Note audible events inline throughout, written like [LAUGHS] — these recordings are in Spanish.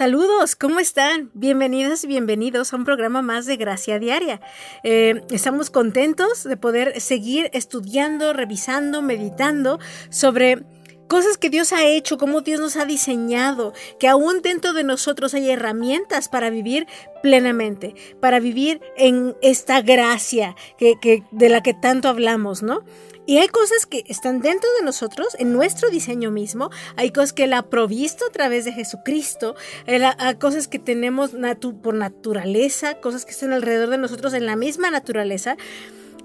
Saludos, ¿cómo están? Bienvenidas y bienvenidos a un programa más de Gracia Diaria. Eh, estamos contentos de poder seguir estudiando, revisando, meditando sobre cosas que Dios ha hecho, cómo Dios nos ha diseñado, que aún dentro de nosotros hay herramientas para vivir plenamente, para vivir en esta gracia que, de la que tanto hablamos, ¿no? Y hay cosas que están dentro de nosotros, en nuestro diseño mismo. Hay cosas que Él ha provisto a través de Jesucristo. hay cosas que tenemos por naturaleza, cosas que están alrededor de nosotros en la misma naturaleza.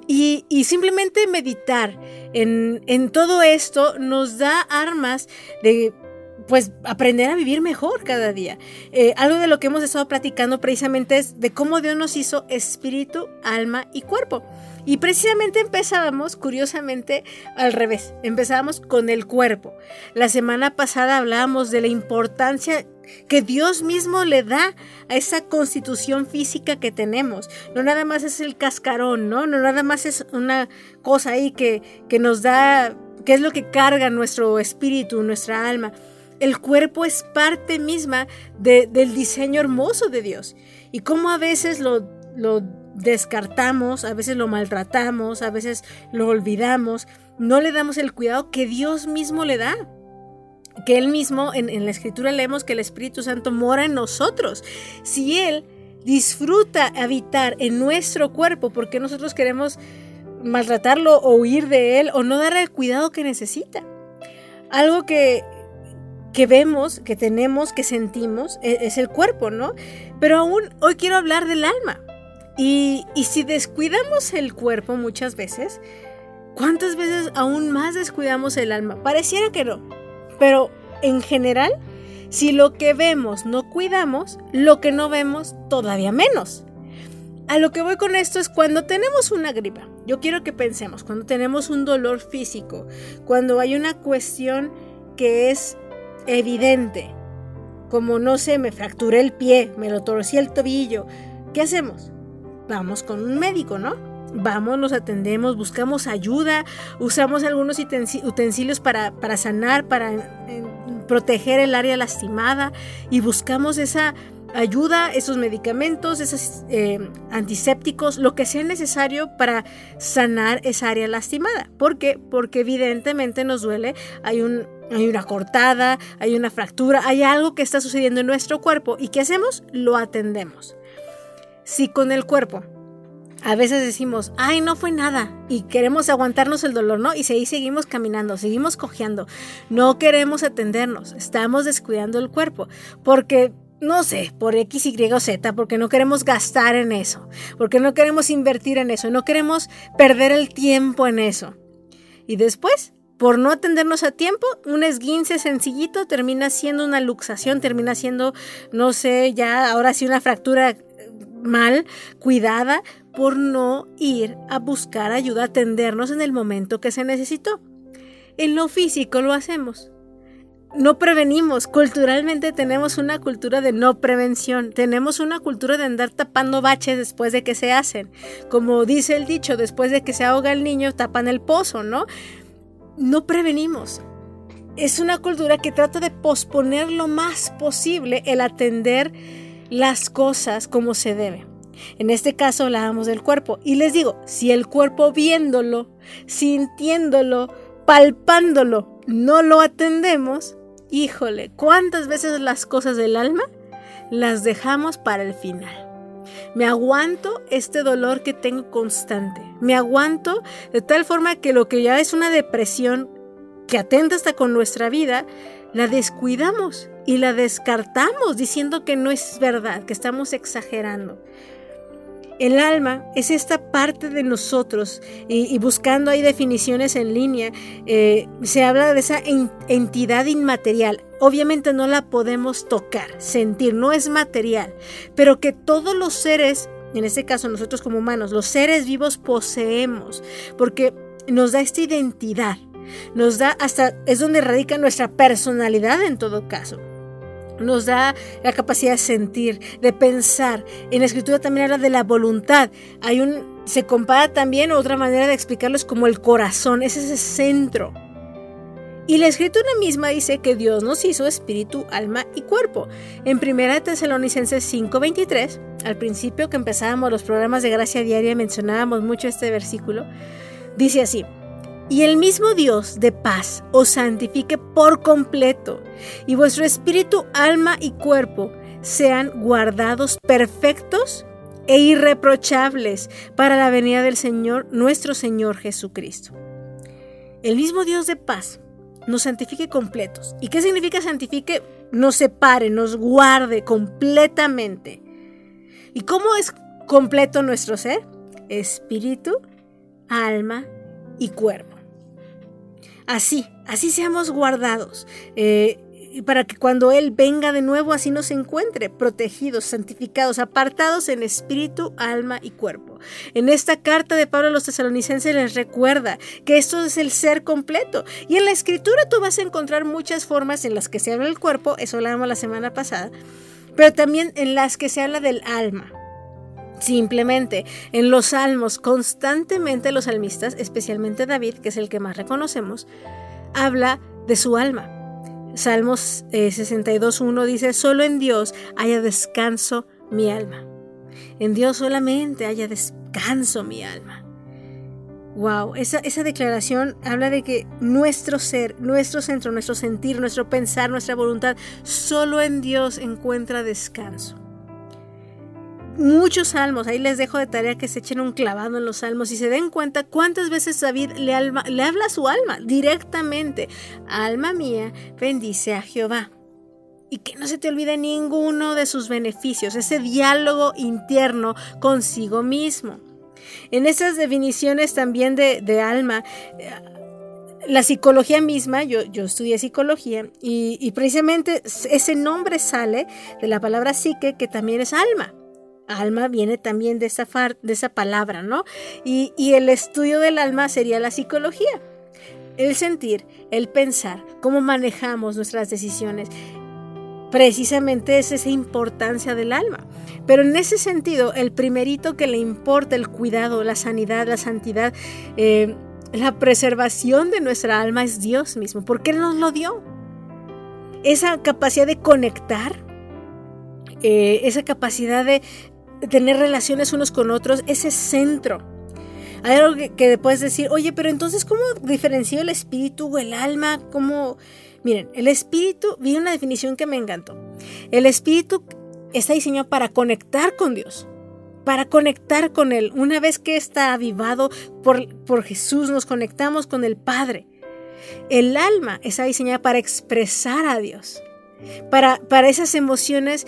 Y, simplemente meditar en, todo esto nos da armas de pues aprender a vivir mejor cada día. Eh, algo de lo que hemos estado platicando precisamente es de cómo Dios nos hizo espíritu, alma y cuerpo. Y precisamente empezábamos, curiosamente, al revés. Empezábamos con el cuerpo. La semana pasada hablábamos de la importancia que Dios mismo le da a esa constitución física que tenemos. No nada más es el cascarón, ¿no? No nada más es una cosa ahí que, que nos da, que es lo que carga nuestro espíritu, nuestra alma. El cuerpo es parte misma del diseño hermoso de Dios. Y cómo a veces lo, lo descartamos, a veces lo maltratamos, a veces lo olvidamos, no le damos el cuidado que Dios mismo le da. Que Él mismo, en, la escritura leemos que el Espíritu Santo mora en nosotros. Si Él disfruta habitar en nuestro cuerpo, porque nosotros queremos maltratarlo o huir de Él o no darle el cuidado que necesita? Algo que, que vemos, que tenemos, que sentimos, es, es el cuerpo, ¿no? Pero aún hoy quiero hablar del alma. Y, si descuidamos el cuerpo muchas veces, ¿cuántas veces aún más descuidamos el alma? Pareciera que no, pero en general, si lo que vemos no cuidamos, lo que no vemos todavía menos. A lo que voy con esto es cuando tenemos una gripa. Yo quiero que pensemos, cuando tenemos un dolor físico, cuando hay una cuestión que es evidente, como no sé, me fracturé el pie, me lo torcí el tobillo, ¿qué hacemos? vamos con un médico, ¿no? Vamos, nos atendemos, buscamos ayuda, usamos algunos utensilios para, sanar, para proteger el área lastimada y buscamos esa ayuda, esos medicamentos, esos eh, antisépticos, lo que sea necesario para sanar esa área lastimada. ¿Por qué? Porque evidentemente nos duele, hay un, hay una cortada, hay una fractura, hay algo que está sucediendo en nuestro cuerpo y ¿qué hacemos? Lo atendemos. Si con el cuerpo a veces decimos, ay, no fue nada, y queremos aguantarnos el dolor, ¿no? Y ahí seguimos caminando, seguimos cojeando, no queremos atendernos, estamos descuidando el cuerpo, porque, no sé, por X, Y o Z, porque no queremos gastar en eso, porque no queremos invertir en eso, no queremos perder el tiempo en eso. Y después, por no atendernos a tiempo, un esguince sencillito termina siendo una luxación, termina siendo, no sé, ya ahora sí una fractura mal cuidada por no ir a buscar ayuda, atendernos en el momento que se necesitó. En lo físico lo hacemos. No prevenimos. Culturalmente tenemos una cultura de no prevención. Tenemos una cultura de andar tapando baches después de que se hacen. Como dice el dicho, después de que se ahoga el niño, tapan el pozo, ¿no? No prevenimos. Es una cultura que trata de posponer lo más posible el atender las cosas como se debe. En este caso hablábamos del cuerpo. Y les digo, si el cuerpo viéndolo, sintiéndolo, palpándolo, no lo atendemos, híjole, ¿cuántas veces las cosas del alma las dejamos para el final? Me aguanto este dolor que tengo constante. Me aguanto de tal forma que lo que ya es una depresión que atenta hasta con nuestra vida, la descuidamos y la descartamos diciendo que no es verdad, que estamos exagerando. El alma es esta parte de nosotros y, buscando ahí definiciones en línea, eh, se habla de esa entidad inmaterial. Obviamente no la podemos tocar, sentir, no es material, pero que todos los seres, en este caso nosotros como humanos, los seres vivos poseemos, porque nos da esta identidad Nos da hasta, es donde radica nuestra personalidad en todo caso nos da la capacidad de sentir, de pensar. En la escritura también habla de la voluntad. Hay un se compara también otra manera de explicarlo es como el corazón, es ese centro. Y la escritura misma dice que Dios nos hizo espíritu, alma y cuerpo. En 1 Tesalonicenses 5:23, al principio que empezábamos los programas de gracia diaria mencionábamos mucho este versículo, dice así: y el mismo Dios de paz os santifique por completo, y vuestro espíritu, alma y cuerpo sean guardados perfectos e irreprochables para la venida del Señor, nuestro Señor Jesucristo. El mismo Dios de paz nos santifique completos. ¿Y qué significa santifique? Nos separe, nos guarde completamente. ¿Y cómo es completo nuestro ser? Espíritu, alma y cuerpo. Así, así seamos guardados. Eh, para que cuando Él venga de nuevo así nos encuentre protegidos, santificados, apartados en espíritu, alma y cuerpo. En esta carta de Pablo a los tesalonicenses les recuerda que esto es el ser completo. Y en la escritura tú vas a encontrar muchas formas en las que se habla del cuerpo, eso lo la semana pasada, pero también en las que se habla del alma. Simplemente en los salmos, constantemente los salmistas, especialmente David, que es el que más reconocemos, habla de su alma. Salmos 62.1 eh, dice, solo en Dios haya descanso mi alma. En Dios solamente haya descanso mi alma. Wow, esa, esa declaración habla de que nuestro ser, nuestro centro, nuestro sentir, nuestro pensar, nuestra voluntad, solo en Dios encuentra descanso muchos salmos. Ahí les dejo de tarea que se echen un clavado en los salmos y se den cuenta cuántas veces David le, le habla a su alma directamente. Alma mía, bendice a Jehová. Y que no se te olvide ninguno de sus beneficios, ese diálogo interno consigo mismo. En esas definiciones también de, alma, eh, la psicología misma, yo, yo estudié psicología y, y, precisamente ese nombre sale de la palabra psique, que también es alma. Alma viene también de esa, de esa palabra, ¿no? Y, y el estudio del alma sería la psicología. El sentir, el pensar, cómo manejamos nuestras decisiones, precisamente es esa importancia del alma. Pero en ese sentido, el primerito que le importa el cuidado, la sanidad, la santidad, eh, la preservación de nuestra alma es Dios mismo, porque Él nos lo dio. Esa capacidad de conectar, eh, esa capacidad de, tener relaciones unos con otros, ese centro. Hay algo que, que puedes decir, oye, pero entonces, ¿cómo diferenció el espíritu o el alma? ¿Cómo? Miren, el espíritu, vi una definición que me encantó. El espíritu está diseñado para conectar con Dios, para conectar con Él. Una vez que está avivado por, por Jesús, nos conectamos con el Padre. El alma está diseñada para expresar a Dios, para, para esas emociones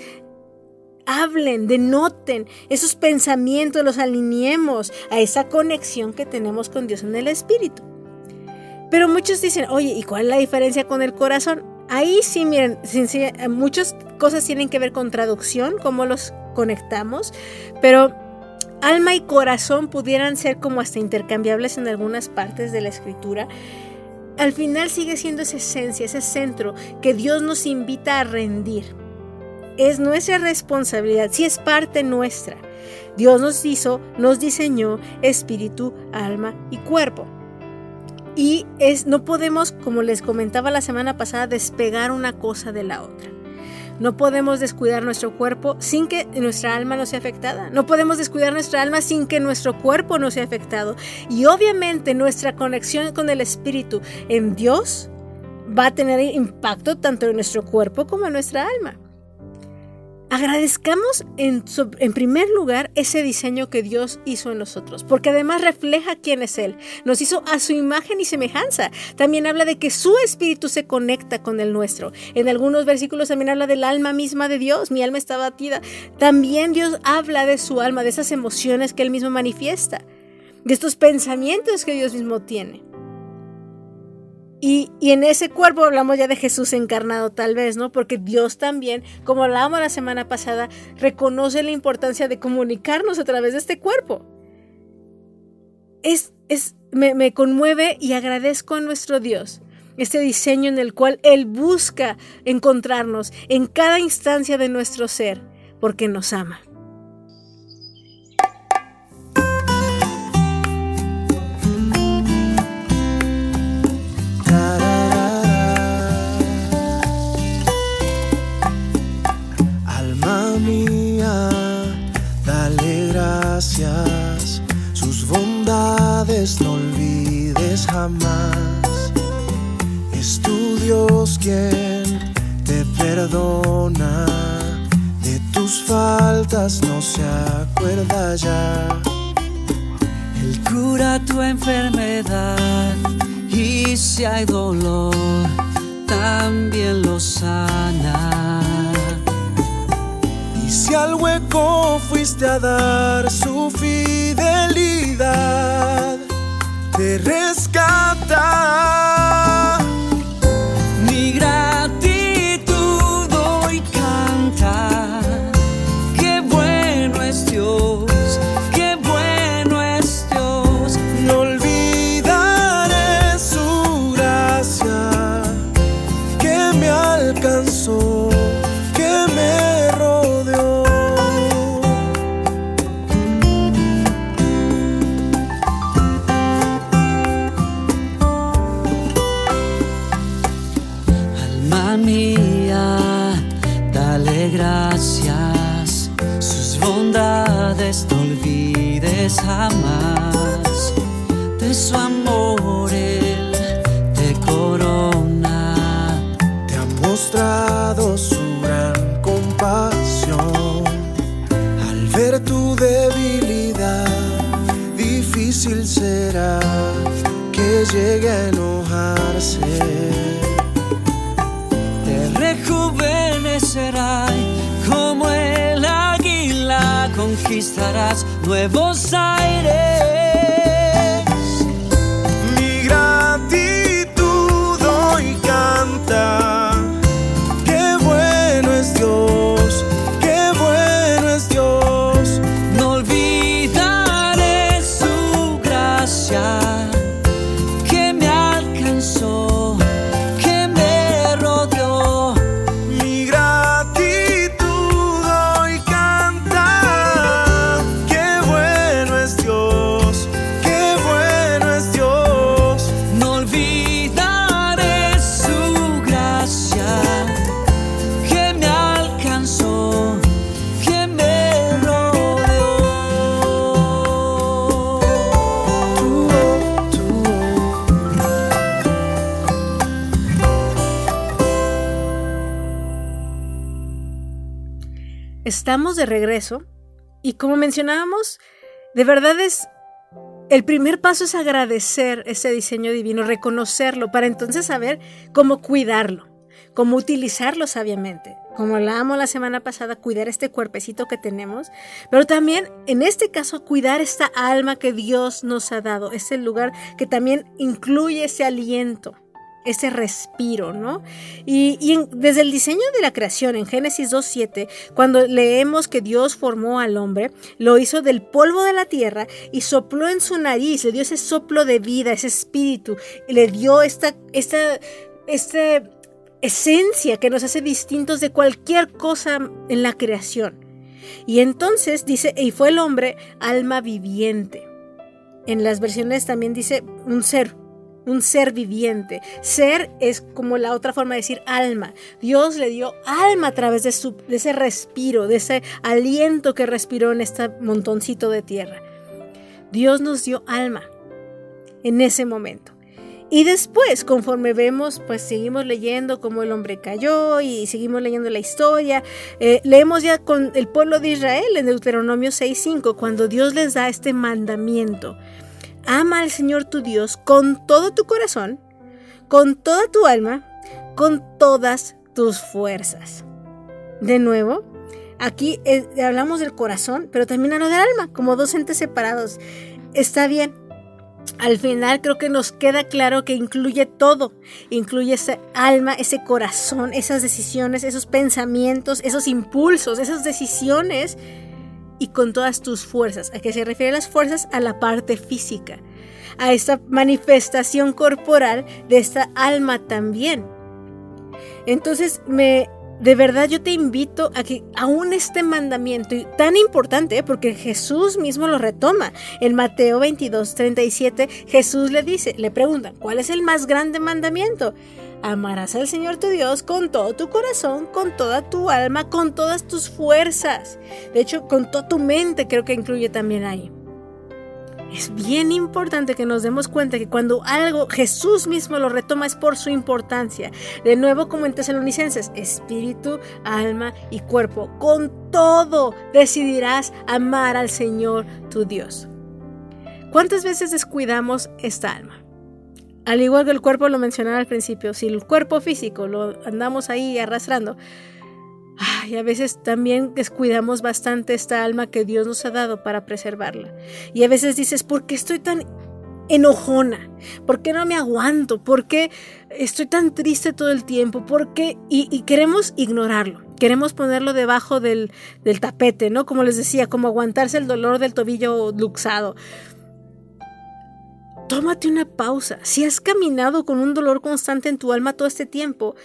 hablen, denoten esos pensamientos, los alineemos a esa conexión que tenemos con Dios en el Espíritu. Pero muchos dicen, oye, ¿y cuál es la diferencia con el corazón? Ahí sí, miren, muchas cosas tienen que ver con traducción, cómo los conectamos, pero alma y corazón pudieran ser como hasta intercambiables en algunas partes de la escritura. Al final sigue siendo esa esencia, ese centro que Dios nos invita a rendir es nuestra responsabilidad, si es parte nuestra. Dios nos hizo, nos diseñó espíritu, alma y cuerpo. Y es, no podemos, como les comentaba la semana pasada, despegar una cosa de la otra. No podemos descuidar nuestro cuerpo sin que nuestra alma no sea afectada. No podemos descuidar nuestra alma sin que nuestro cuerpo no sea afectado. Y obviamente nuestra conexión con el Espíritu en Dios va a tener impacto tanto en nuestro cuerpo como en nuestra alma. Agradezcamos en, primer lugar ese diseño que Dios hizo en nosotros, porque además refleja quién es Él. Nos hizo a su imagen y semejanza. También habla de que su espíritu se conecta con el nuestro. En algunos versículos también habla del alma misma de Dios. Mi alma está batida. También Dios habla de su alma, de esas emociones que Él mismo manifiesta, de estos pensamientos que Dios mismo tiene. Y, en ese cuerpo hablamos ya de Jesús encarnado tal vez, ¿no? Porque Dios también, como hablábamos la semana pasada, reconoce la importancia de comunicarnos a través de este cuerpo. es, es, me, me conmueve y agradezco a nuestro Dios este diseño en el cual Él busca encontrarnos en cada instancia de nuestro ser, porque nos ama. Dar estamos de regreso y como mencionábamos, de verdad es el primer paso es agradecer ese diseño divino, reconocerlo, para entonces saber cómo cuidarlo, cómo utilizarlo sabiamente. Como hablábamos la semana pasada, cuidar este cuerpecito que tenemos, pero también en este caso cuidar esta alma que Dios nos ha dado, ese lugar que también incluye ese aliento ese respiro, ¿no? Y, desde el diseño de la creación, en Génesis 2.7, cuando leemos que Dios formó al hombre, lo hizo del polvo de la tierra y sopló en su nariz, le dio ese soplo de vida, ese espíritu, y le dio esta, esta, esta esencia que nos hace distintos de cualquier cosa en la creación. Y entonces dice, y fue el hombre alma viviente. En las versiones también dice un ser, un ser viviente. Ser es como la otra forma de decir alma. Dios le dio alma a través de, su, de ese respiro, de ese aliento que respiró en este montoncito de tierra. Dios nos dio alma en ese momento. Y después, conforme vemos, pues seguimos leyendo cómo el hombre cayó y seguimos leyendo la historia. Eh, leemos ya con el pueblo de Israel en Deuteronomio 6.5, cuando Dios les da este mandamiento. Ama al Señor tu Dios con todo tu corazón, con toda tu alma, con todas tus fuerzas. De nuevo, aquí eh, hablamos del corazón, pero también hablo del alma, como dos entes separados. Está bien. Al final creo que nos queda claro que incluye todo. Incluye ese alma, ese corazón, esas decisiones, esos pensamientos, esos impulsos, esas decisiones y con todas tus fuerzas. ¿A qué se refiere las fuerzas? A la parte física. a esta manifestación corporal de esta alma también. Entonces, me, de verdad yo te invito a que aún este mandamiento tan importante, ¿eh? porque Jesús mismo lo retoma, en Mateo 22, 37, Jesús le dice, le preguntan, ¿cuál es el más grande mandamiento? Amarás al Señor tu Dios con todo tu corazón, con toda tu alma, con todas tus fuerzas. De hecho, con toda tu mente creo que incluye también ahí. Es bien importante que nos demos cuenta que cuando algo Jesús mismo lo retoma es por su importancia. De nuevo, como en Tesalonicenses, espíritu, alma y cuerpo. Con todo decidirás amar al Señor tu Dios. ¿Cuántas veces descuidamos esta alma? Al igual que el cuerpo lo mencionaba al principio, si el cuerpo físico lo andamos ahí arrastrando, y a veces también descuidamos bastante esta alma que Dios nos ha dado para preservarla. Y a veces dices, ¿por qué estoy tan enojona? ¿Por qué no me aguanto? ¿Por qué estoy tan triste todo el tiempo? ¿Por qué? Y, queremos ignorarlo. Queremos ponerlo debajo del, tapete, ¿no? Como les decía, como aguantarse el dolor del tobillo luxado tómate una pausa. Si has caminado con un dolor constante en tu alma todo este tiempo,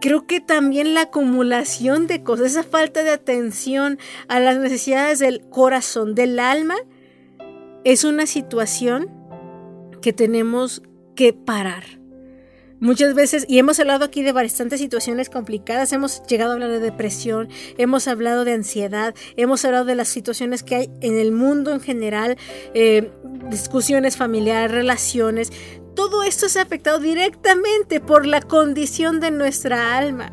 creo que también la acumulación de cosas, esa falta de atención a las necesidades del corazón, del alma, es una situación que tenemos que parar. Muchas veces, y hemos hablado aquí de bastantes situaciones complicadas, hemos llegado a hablar de depresión, hemos hablado de ansiedad, hemos hablado de las situaciones que hay en el mundo en general, eh, discusiones familiares, relaciones. Todo esto es afectado directamente por la condición de nuestra alma.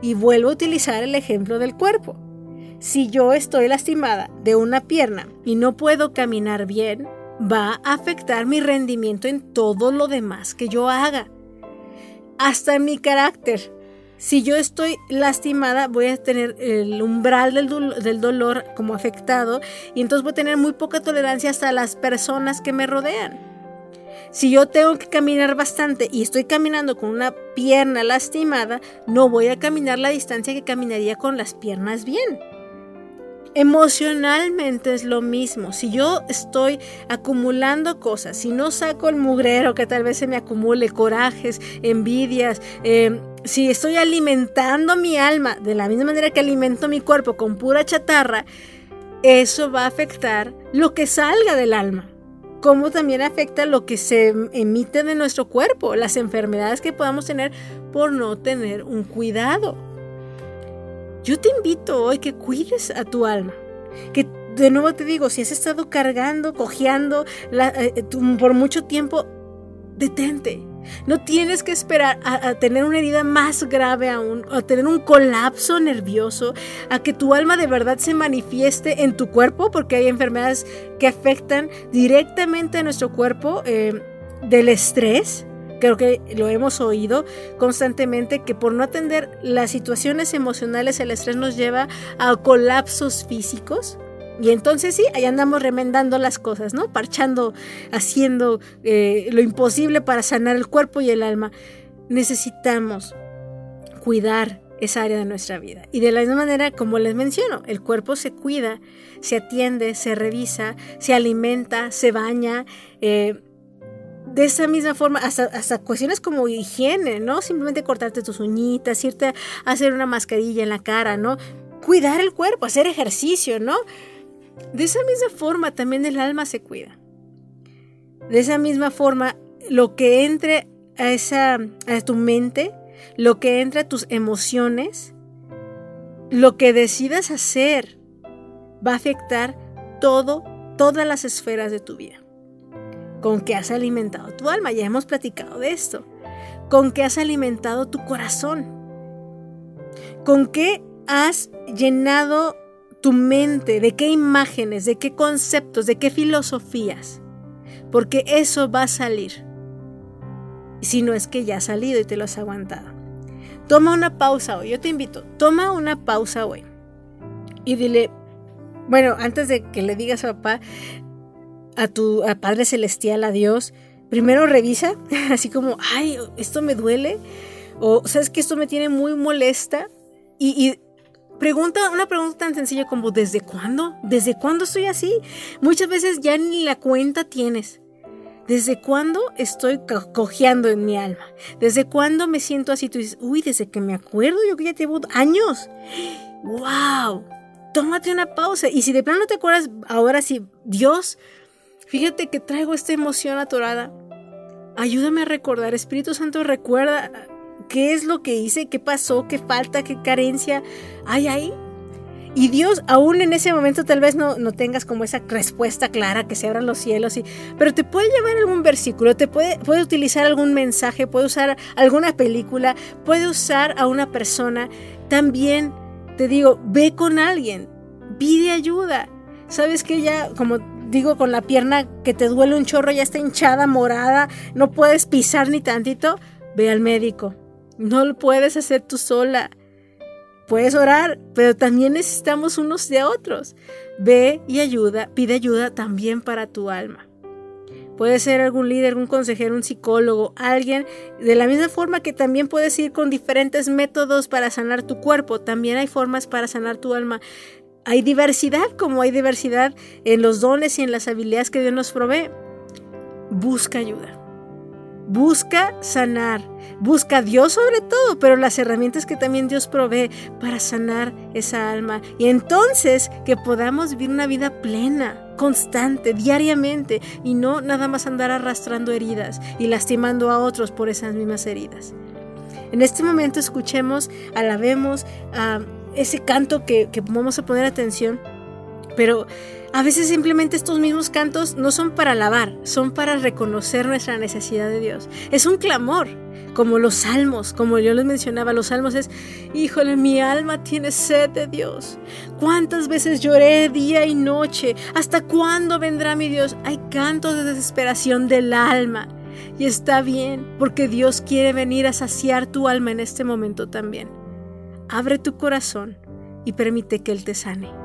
Y vuelvo a utilizar el ejemplo del cuerpo. Si yo estoy lastimada de una pierna y no puedo caminar bien, va a afectar mi rendimiento en todo lo demás que yo haga hasta mi carácter. Si yo estoy lastimada, voy a tener el umbral del, dolor como afectado y entonces voy a tener muy poca tolerancia hasta las personas que me rodean. Si yo tengo que caminar bastante y estoy caminando con una pierna lastimada, no voy a caminar la distancia que caminaría con las piernas bien. Emocionalmente es lo mismo. Si yo estoy acumulando cosas, si no saco el mugrero que tal vez se me acumule, corajes, envidias, eh, si estoy alimentando mi alma de la misma manera que alimento mi cuerpo con pura chatarra, eso va a afectar lo que salga del alma. Como también afecta lo que se emite de nuestro cuerpo, las enfermedades que podamos tener por no tener un cuidado. Yo te invito hoy que cuides a tu alma, que de nuevo te digo, si has estado cargando, cojeando eh, por mucho tiempo, detente. No tienes que esperar a, tener una herida más grave aún, a tener un colapso nervioso, a que tu alma de verdad se manifieste en tu cuerpo, porque hay enfermedades que afectan directamente a nuestro cuerpo eh, del estrés, creo que lo hemos oído constantemente, que por no atender las situaciones emocionales, el estrés nos lleva a colapsos físicos. Y entonces sí, ahí andamos remendando las cosas, ¿no? Parchando, haciendo eh, lo imposible para sanar el cuerpo y el alma. Necesitamos cuidar esa área de nuestra vida. Y de la misma manera, como les menciono, el cuerpo se cuida, se atiende, se revisa, se alimenta, se baña. Eh, de esa misma forma, hasta, cuestiones como higiene, ¿no? Simplemente cortarte tus uñitas, irte a hacer una mascarilla en la cara, ¿no? Cuidar el cuerpo, hacer ejercicio, ¿no? De esa misma forma también el alma se cuida. De esa misma forma, lo que entre a, esa, a tu mente, lo que entre a tus emociones, lo que decidas hacer, va a afectar todo, todas las esferas de tu vida con qué has alimentado tu alma. Ya hemos platicado de esto. Con qué has alimentado tu corazón. Con qué has llenado tu mente, de qué imágenes, de qué conceptos, de qué filosofías. Porque eso va a salir. Si no es que ya ha salido y te lo has aguantado. Toma una pausa hoy. Yo te invito, toma una pausa hoy. Y dile, bueno, antes de que le digas a papá, a tu Padre Celestial, a Dios, primero revisa, [LAUGHS] así como, ay, esto me duele, o sabes que esto me tiene muy molesta, y, pregunta una pregunta tan sencilla como, ¿desde cuándo? ¿Desde cuándo estoy así? Muchas veces ya ni la cuenta tienes. ¿Desde cuándo estoy cojeando en mi alma? ¿Desde cuándo me siento así? Tú dices, uy, desde que me acuerdo, yo que ya llevo años. ¡Wow! Tómate una pausa. Y si de plano no te acuerdas, ahora sí, Dios, fíjate que traigo esta emoción atorada. Ayúdame a recordar, Espíritu Santo, recuerda qué es lo que hice, qué pasó, qué falta, qué carencia hay ahí. Y Dios, aún en ese momento tal vez no, no tengas como esa respuesta clara, que se abran los cielos, y, pero te puede llevar algún versículo, te puede, puede utilizar algún mensaje, puede usar alguna película, puede usar a una persona. También te digo, ve con alguien, pide ayuda. Sabes que ya, como digo, con la pierna que te duele un chorro, ya está hinchada, morada, no puedes pisar ni tantito, ve al médico. No lo puedes hacer tú sola Puedes orar, pero también necesitamos unos de otros. Ve y ayuda, pide ayuda también para tu alma. Puede ser algún líder, un consejero, un psicólogo, alguien, de la misma forma que también puedes ir con diferentes métodos para sanar tu cuerpo, también hay formas para sanar tu alma. Hay diversidad, como hay diversidad en los dones y en las habilidades que Dios nos provee. Busca ayuda. Busca sanar, busca a Dios sobre todo, pero las herramientas que también Dios provee para sanar esa alma. Y entonces que podamos vivir una vida plena, constante, diariamente, y no nada más andar arrastrando heridas y lastimando a otros por esas mismas heridas. En este momento escuchemos, alabemos a ese canto que, vamos a poner atención, pero a veces simplemente estos mismos cantos no son para alabar, son para reconocer nuestra necesidad de Dios. Es un clamor, como los salmos, como yo les mencionaba, los salmos es, híjole, mi alma tiene sed de Dios. ¿Cuántas veces lloré día y noche? ¿Hasta cuándo vendrá mi Dios? Hay cantos de desesperación del alma. Y está bien, porque Dios quiere venir a saciar tu alma en este momento también. Abre tu corazón y permite que Él te sane.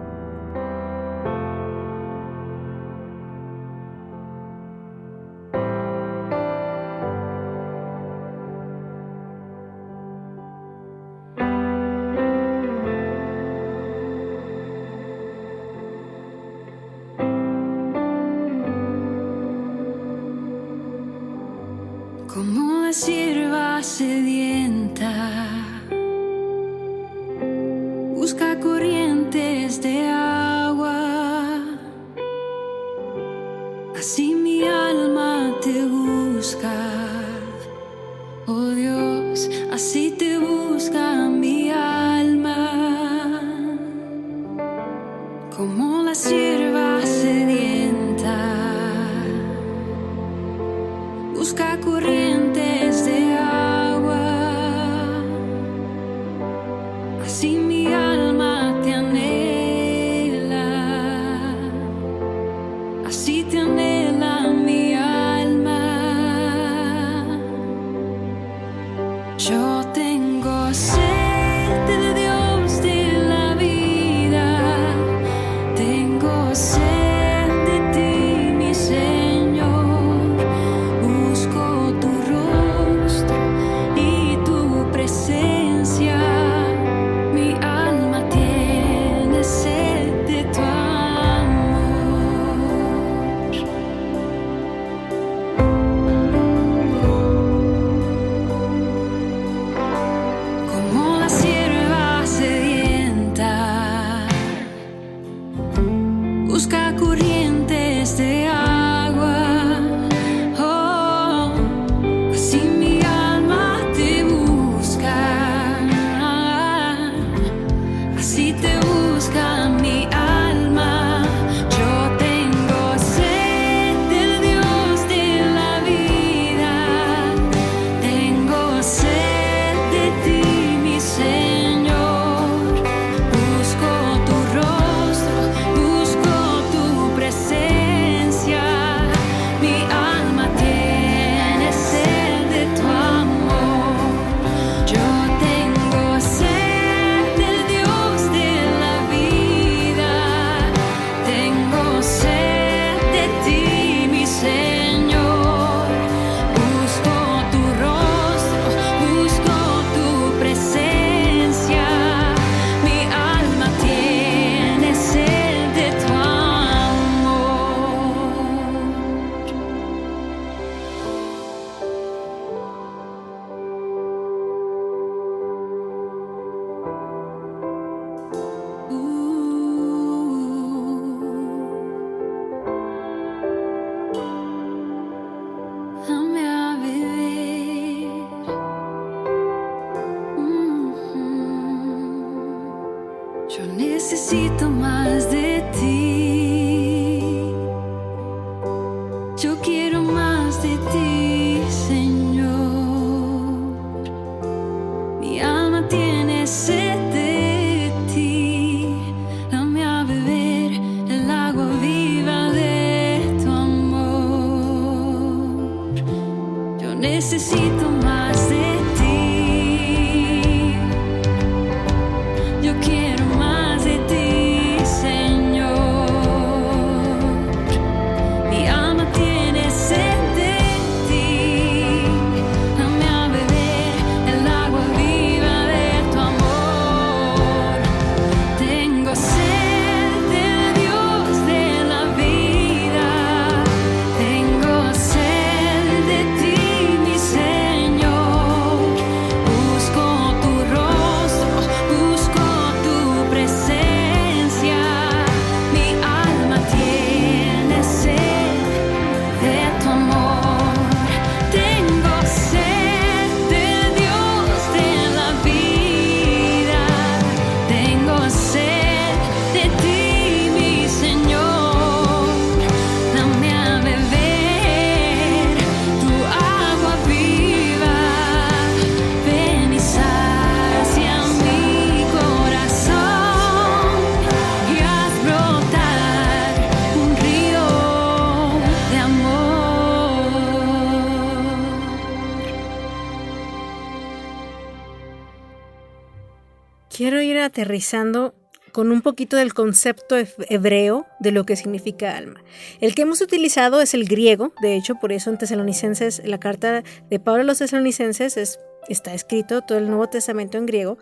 Aterrizando con un poquito del concepto he- hebreo de lo que significa alma. El que hemos utilizado es el griego, de hecho, por eso en Tesalonicenses, la carta de Pablo a los Tesalonicenses es- está escrito todo el Nuevo Testamento en griego.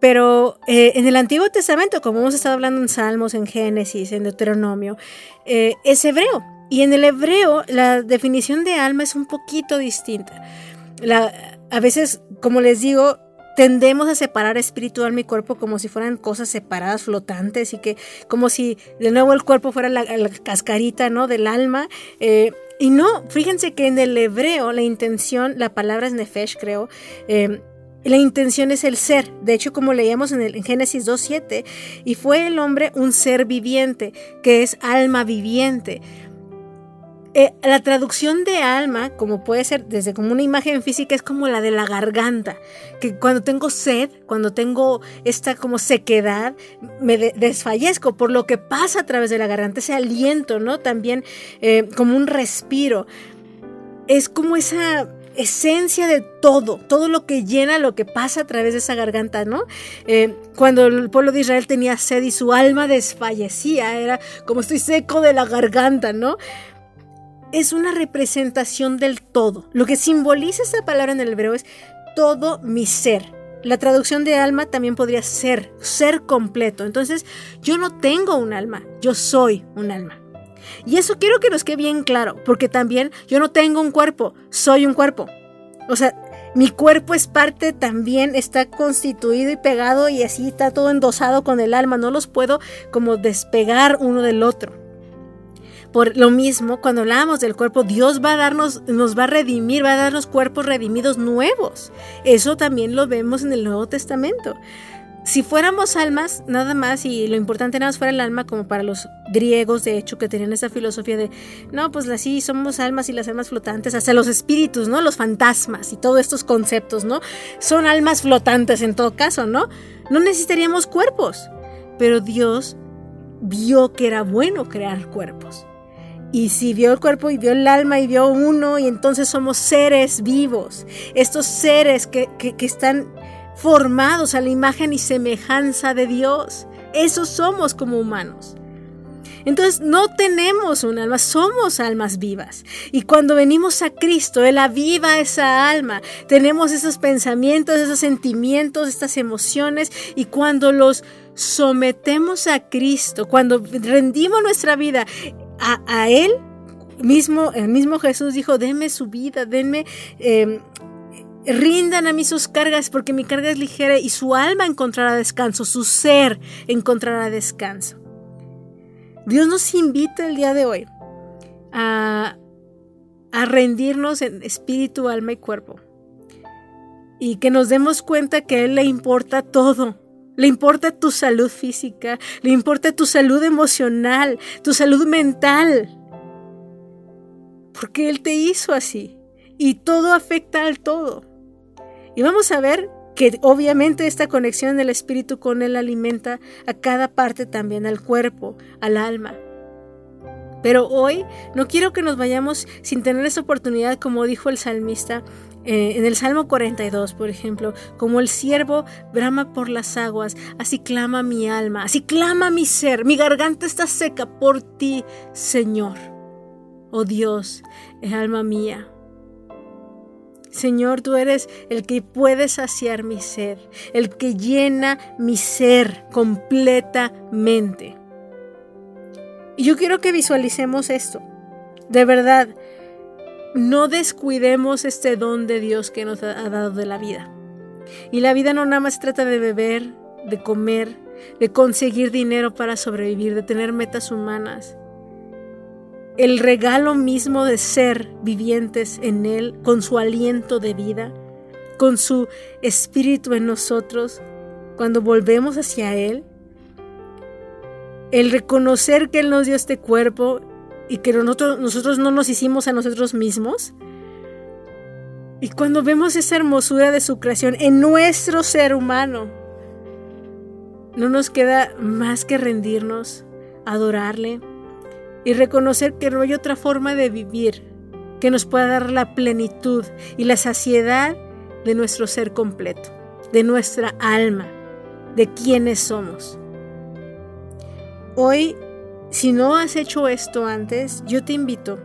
Pero eh, en el Antiguo Testamento, como hemos estado hablando en Salmos, en Génesis, en Deuteronomio, eh, es hebreo. Y en el hebreo la definición de alma es un poquito distinta. A veces, como les digo, tendemos a separar espíritu, alma y cuerpo como si fueran cosas separadas, flotantes, y que como si de nuevo el cuerpo fuera la, cascarita ¿no? del alma. eh, y no, fíjense que en el hebreo la intención, la palabra es nefesh, creo, eh, la intención es el ser. De hecho, como leíamos en, el, en Génesis 2.7, y fue el hombre un ser viviente, que es alma viviente. Eh, la traducción de alma, como puede ser desde como una imagen física, es como la de la garganta, que cuando tengo sed, cuando tengo esta como sequedad, me de- desfallezco por lo que pasa a través de la garganta, ese aliento, ¿no? También eh, como un respiro. Es como esa esencia de todo, todo lo que llena lo que pasa a través de esa garganta, ¿no? Eh, cuando el pueblo de Israel tenía sed y su alma desfallecía, era como estoy seco de la garganta, ¿no? Es una representación del todo. Lo que simboliza esta palabra en el hebreo es todo mi ser. La traducción de alma también podría ser, ser completo. Entonces, yo no tengo un alma, yo soy un alma. Y eso quiero que nos quede bien claro, porque también yo no tengo un cuerpo, soy un cuerpo. O sea, mi cuerpo es parte también, está constituido y pegado y así está todo endosado con el alma. No los puedo como despegar uno del otro. Por lo mismo, cuando hablamos del cuerpo, Dios va a darnos, nos va a redimir, va a darnos cuerpos redimidos nuevos. Eso también lo vemos en el Nuevo Testamento. Si fuéramos almas, nada más, y lo importante nada más fuera el alma, como para los griegos, de hecho, que tenían esa filosofía de, no, pues así somos almas y las almas flotantes, hasta los espíritus, ¿no? Los fantasmas y todos estos conceptos, ¿no? Son almas flotantes en todo caso, ¿no? No necesitaríamos cuerpos, pero Dios vio que era bueno crear cuerpos. Y si vio el cuerpo y vio el alma y vio uno, y entonces somos seres vivos. Estos seres que, que, están formados a la imagen y semejanza de Dios. Esos somos como humanos. Entonces no tenemos un alma, somos almas vivas. Y cuando venimos a Cristo, Él aviva esa alma. Tenemos esos pensamientos, esos sentimientos, estas emociones. Y cuando los sometemos a Cristo, cuando rendimos nuestra vida a, Él, mismo, el mismo Jesús dijo, denme su vida, denme... Eh, rindan a mí sus cargas porque mi carga es ligera y su alma encontrará descanso, su ser encontrará descanso. Dios nos invita el día de hoy a, a rendirnos en espíritu, alma y cuerpo. Y que nos demos cuenta que a Él le importa todo, Le importa tu salud física, le importa tu salud emocional, tu salud mental. Porque Él te hizo así. Y todo afecta al todo. Y vamos a ver que obviamente esta conexión del espíritu con Él alimenta a cada parte también, al cuerpo, al alma. Pero hoy no quiero que nos vayamos sin tener esa oportunidad, como dijo el salmista eh, en el Salmo 42, por ejemplo, como el siervo brama por las aguas, así clama mi alma, así clama mi ser, mi garganta está seca por ti, Señor. Oh Dios, el alma mía. Señor, tú eres el que puede saciar mi ser, el que llena mi ser completamente. Y yo quiero que visualicemos esto. De verdad, no descuidemos este don de Dios que nos ha dado de la vida. Y la vida no nada más trata de beber, de comer, de conseguir dinero para sobrevivir, de tener metas humanas. El regalo mismo de ser vivientes en Él, con su aliento de vida, con su espíritu en nosotros, cuando volvemos hacia Él, el reconocer que Él nos dio este cuerpo y que nosotros, nosotros no nos hicimos a nosotros mismos. Y cuando vemos esa hermosura de su creación en nuestro ser humano, no nos queda más que rendirnos, adorarle y reconocer que no hay otra forma de vivir que nos pueda dar la plenitud y la saciedad de nuestro ser completo, de nuestra alma, de quienes somos. Hoy, si no has hecho esto antes, yo te invito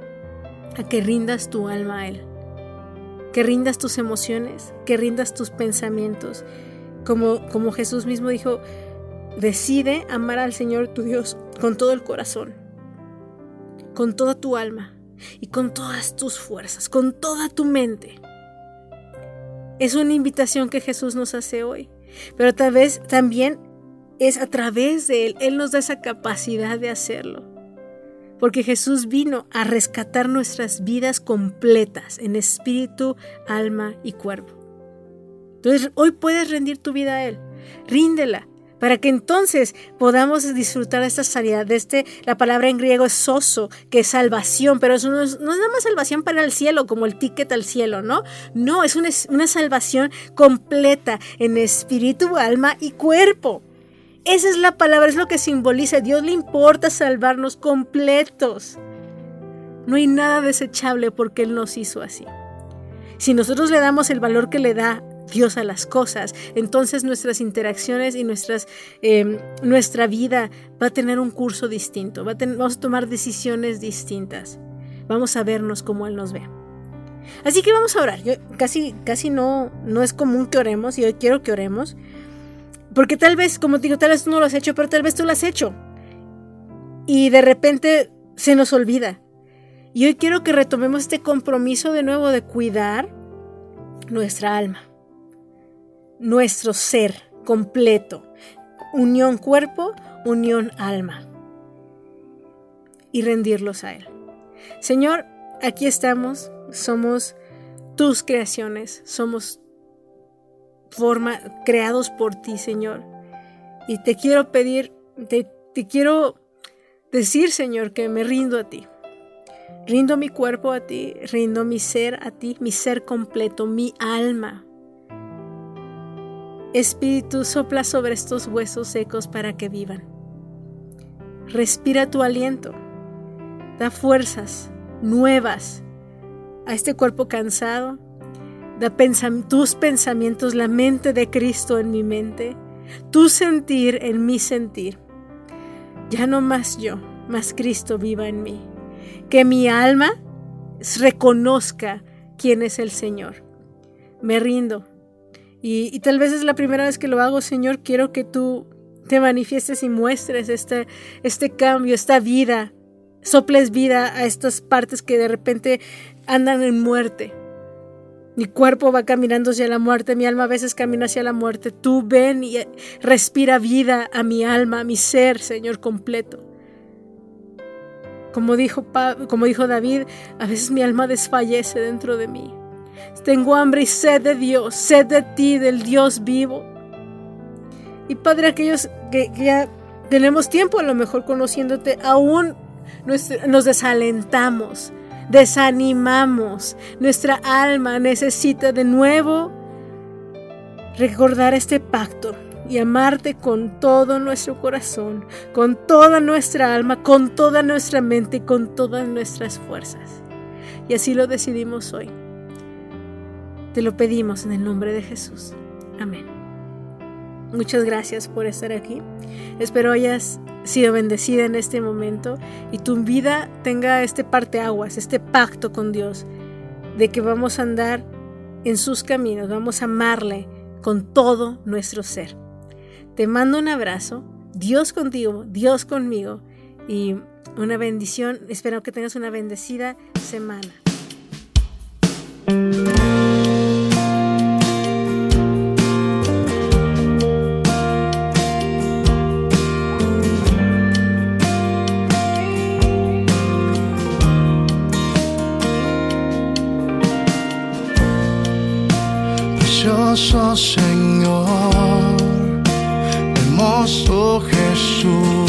a que rindas tu alma a Él, que rindas tus emociones, que rindas tus pensamientos. Como, como Jesús mismo dijo, decide amar al Señor tu Dios con todo el corazón, con toda tu alma y con todas tus fuerzas, con toda tu mente. Es una invitación que Jesús nos hace hoy, pero tal vez también es a través de Él. Él nos da esa capacidad de hacerlo. Porque Jesús vino a rescatar nuestras vidas completas en espíritu, alma y cuerpo. Entonces hoy puedes rendir tu vida a Él. Ríndela para que entonces podamos disfrutar de esta sanidad. De este, la palabra en griego es soso, que es salvación, pero eso no es, nada más salvación para el cielo, como el ticket al cielo, ¿no? No, es una, una salvación completa en espíritu, alma y cuerpo. Esa es la palabra, es lo que simboliza. Dios le importa salvarnos completos. No hay nada desechable porque Él nos hizo así. Si nosotros le damos el valor que le da Dios a las cosas, entonces nuestras interacciones y em, nuestra vida va a tener un curso distinto, va a vamos a tomar decisiones distintas, vamos a vernos como Él nos ve. Así que vamos a orar. Yo, casi, casi no, no es común que oremos y hoy quiero que oremos. Porque tal vez, como digo, tal vez tú no lo has hecho, pero tal vez tú lo has hecho. Y de repente se nos olvida. Y hoy quiero que retomemos este compromiso de nuevo de cuidar nuestra alma, nuestro ser completo, unión cuerpo, unión alma, y rendirlos a Él. Señor, aquí estamos, somos tus creaciones, somos forma, creados por ti, Señor. Y te quiero pedir, te, te quiero decir, Señor, que me rindo a ti. Rindo mi cuerpo a ti, rindo mi ser a ti, mi ser completo, mi alma. Espíritu, sopla sobre estos huesos secos para que vivan. Respira tu aliento. Da fuerzas nuevas a este cuerpo cansado, Da tus pensamientos, la mente de Cristo en mi mente, tu sentir en mi sentir. Ya no más yo, más Cristo viva en mí. Que mi alma reconozca quién es el Señor. Me rindo. Y, tal vez es la primera vez que lo hago, Señor. Quiero que tú te manifiestes y muestres este, este cambio, esta vida. Soples vida a estas partes que de repente andan en muerte. Mi cuerpo va caminando hacia la muerte, mi alma a veces camina hacia la muerte. Tú ven y respira vida a mi alma, a mi ser, Señor, completo. Como dijo, como dijo David, a veces mi alma desfallece dentro de mí. Tengo hambre y sed de Dios, sed de ti, del Dios vivo. Y Padre, aquellos que, que ya tenemos tiempo a lo mejor conociéndote, aún nos desalentamos, desanimamos. Nuestra alma necesita de nuevo recordar este pacto y amarte con todo nuestro corazón, con toda nuestra alma, con toda nuestra mente y con todas nuestras fuerzas. Y así lo decidimos hoy. Te lo pedimos en el nombre de Jesús. Amén. Muchas gracias por estar aquí. Espero hayas sido bendecida en este momento y tu vida tenga este parteaguas, este pacto con Dios, de que vamos a andar en sus caminos, vamos a amarle con todo nuestro ser. Te mando un abrazo, Dios contigo, Dios conmigo y una bendición. Espero que tengas una bendecida semana. hermoso Señor, hermoso Jesús.